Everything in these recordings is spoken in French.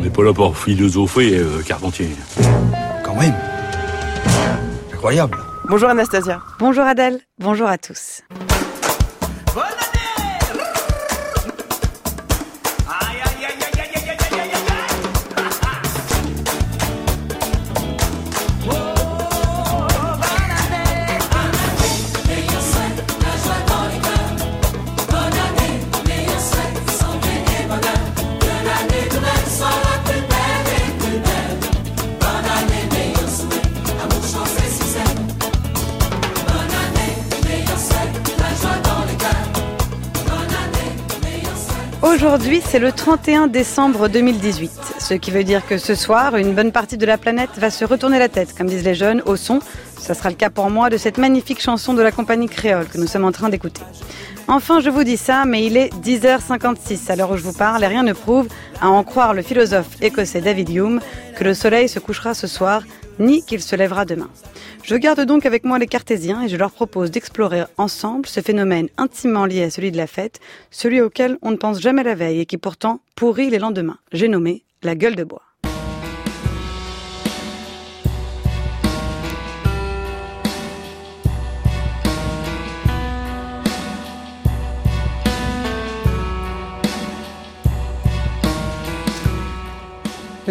On n'est pas là pour philosopher, euh, Carpentier. Quand même. Incroyable. Bonjour Anastasia. Bonjour Adèle, bonjour à tous. Aujourd'hui, c'est le 31 décembre 2018, ce qui veut dire que ce soir, une bonne partie de la planète va se retourner la tête, comme disent les jeunes, au son, ça sera le cas pour moi, de cette magnifique chanson de la compagnie créole que nous sommes en train d'écouter. Enfin, je vous dis ça, mais il est 10h56 à l'heure où je vous parle et rien ne prouve, à en croire le philosophe écossais David Hume, que le soleil se couchera ce soir, ni qu'il se lèvera demain. Je garde donc avec moi les cartésiens et je leur propose d'explorer ensemble ce phénomène intimement lié à celui de la fête, celui auquel on ne pense jamais la veille et qui pourtant pourrit les lendemains. J'ai nommé la gueule de bois.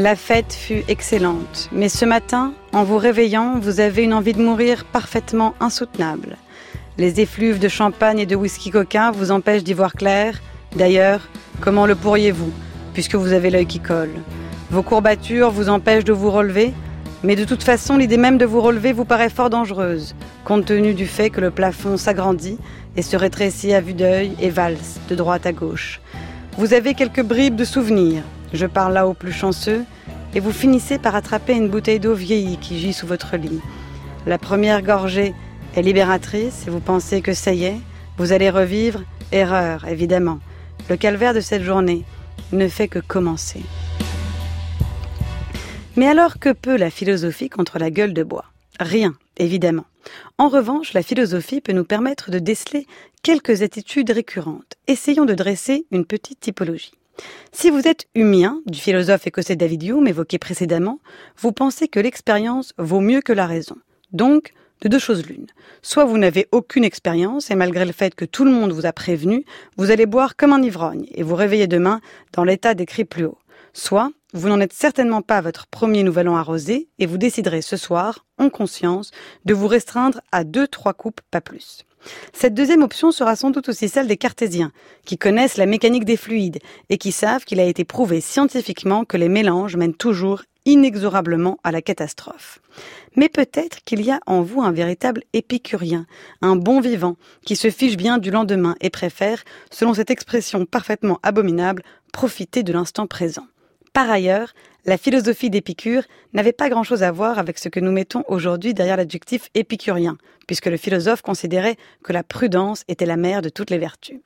La fête fut excellente, mais ce matin, en vous réveillant, vous avez une envie de mourir parfaitement insoutenable. Les effluves de champagne et de whisky coquin vous empêchent d'y voir clair. D'ailleurs, comment le pourriez-vous, puisque vous avez l'œil qui colle? Vos courbatures vous empêchent de vous relever, mais de toute façon, l'idée même de vous relever vous paraît fort dangereuse, compte tenu du fait que le plafond s'agrandit et se rétrécit à vue d'œil et valse de droite à gauche. Vous avez quelques bribes de souvenirs, je parle là aux plus chanceux, et vous finissez par attraper une bouteille d'eau vieillie qui gît sous votre lit. La première gorgée est libératrice et vous pensez que ça y est, vous allez revivre. Erreur, évidemment. Le calvaire de cette journée ne fait que commencer. Mais alors que peut la philosophie contre la gueule de bois? Rien, évidemment. En revanche, la philosophie peut nous permettre de déceler quelques attitudes récurrentes. Essayons de dresser une petite typologie. Si vous êtes humien, du philosophe écossais David Hume évoqué précédemment, vous pensez que l'expérience vaut mieux que la raison. Donc, de deux choses l'une. Soit vous n'avez aucune expérience et malgré le fait que tout le monde vous a prévenu, vous allez boire comme un ivrogne et vous réveiller demain dans l'état décrit plus haut. Soit vous n'en êtes certainement pas votre premier nouvel an arrosé et vous déciderez ce soir, en conscience, de vous restreindre à deux, trois coupes, pas plus. Cette deuxième option sera sans doute aussi celle des cartésiens, qui connaissent la mécanique des fluides et qui savent qu'il a été prouvé scientifiquement que les mélanges mènent toujours inexorablement à la catastrophe. Mais peut-être qu'il y a en vous un véritable épicurien, un bon vivant, qui se fiche bien du lendemain et préfère, selon cette expression parfaitement abominable, profiter de l'instant présent. Par ailleurs, la philosophie d'Épicure n'avait pas grand-chose à voir avec ce que nous mettons aujourd'hui derrière l'adjectif épicurien, puisque le philosophe considérait que la prudence était la mère de toutes les vertus.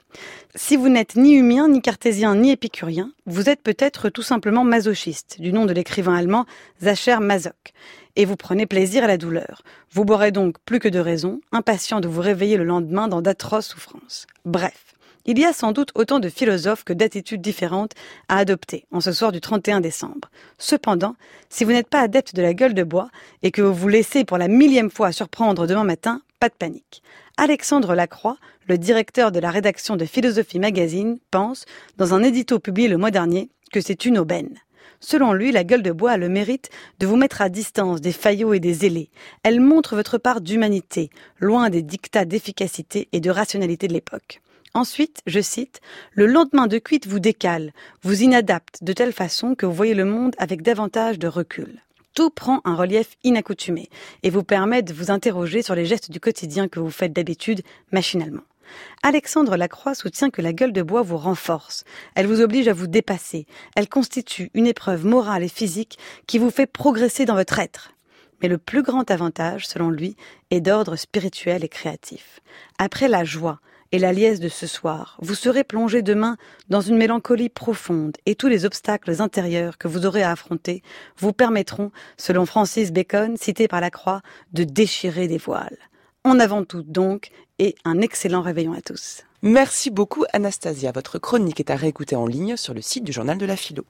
Si vous n'êtes ni humien, ni cartésien, ni épicurien, vous êtes peut-être tout simplement masochiste, du nom de l'écrivain allemand Zacher Masoch, et vous prenez plaisir à la douleur. Vous boirez donc plus que de raison, impatient de vous réveiller le lendemain dans d'atroces souffrances. Bref. Il y a sans doute autant de philosophes que d'attitudes différentes à adopter en ce soir du 31 décembre. Cependant, si vous n'êtes pas adepte de la gueule de bois et que vous vous laissez pour la millième fois surprendre demain matin, pas de panique. Alexandre Lacroix, le directeur de la rédaction de Philosophie Magazine, pense, dans un édito publié le mois dernier, que c'est une aubaine. Selon lui, la gueule de bois a le mérite de vous mettre à distance des faillots et des zélés. Elle montre votre part d'humanité, loin des dictats d'efficacité et de rationalité de l'époque. Ensuite, je cite, le lendemain de cuite vous décale, vous inadapte de telle façon que vous voyez le monde avec davantage de recul. Tout prend un relief inaccoutumé et vous permet de vous interroger sur les gestes du quotidien que vous faites d'habitude machinalement. Alexandre Lacroix soutient que la gueule de bois vous renforce. Elle vous oblige à vous dépasser. Elle constitue une épreuve morale et physique qui vous fait progresser dans votre être. Mais le plus grand avantage, selon lui, est d'ordre spirituel et créatif. Après la joie, et la liesse de ce soir. Vous serez plongé demain dans une mélancolie profonde et tous les obstacles intérieurs que vous aurez à affronter vous permettront, selon Francis Bacon, cité par la Croix, de déchirer des voiles. En avant tout donc et un excellent réveillon à tous. Merci beaucoup Anastasia. Votre chronique est à réécouter en ligne sur le site du journal de la philo.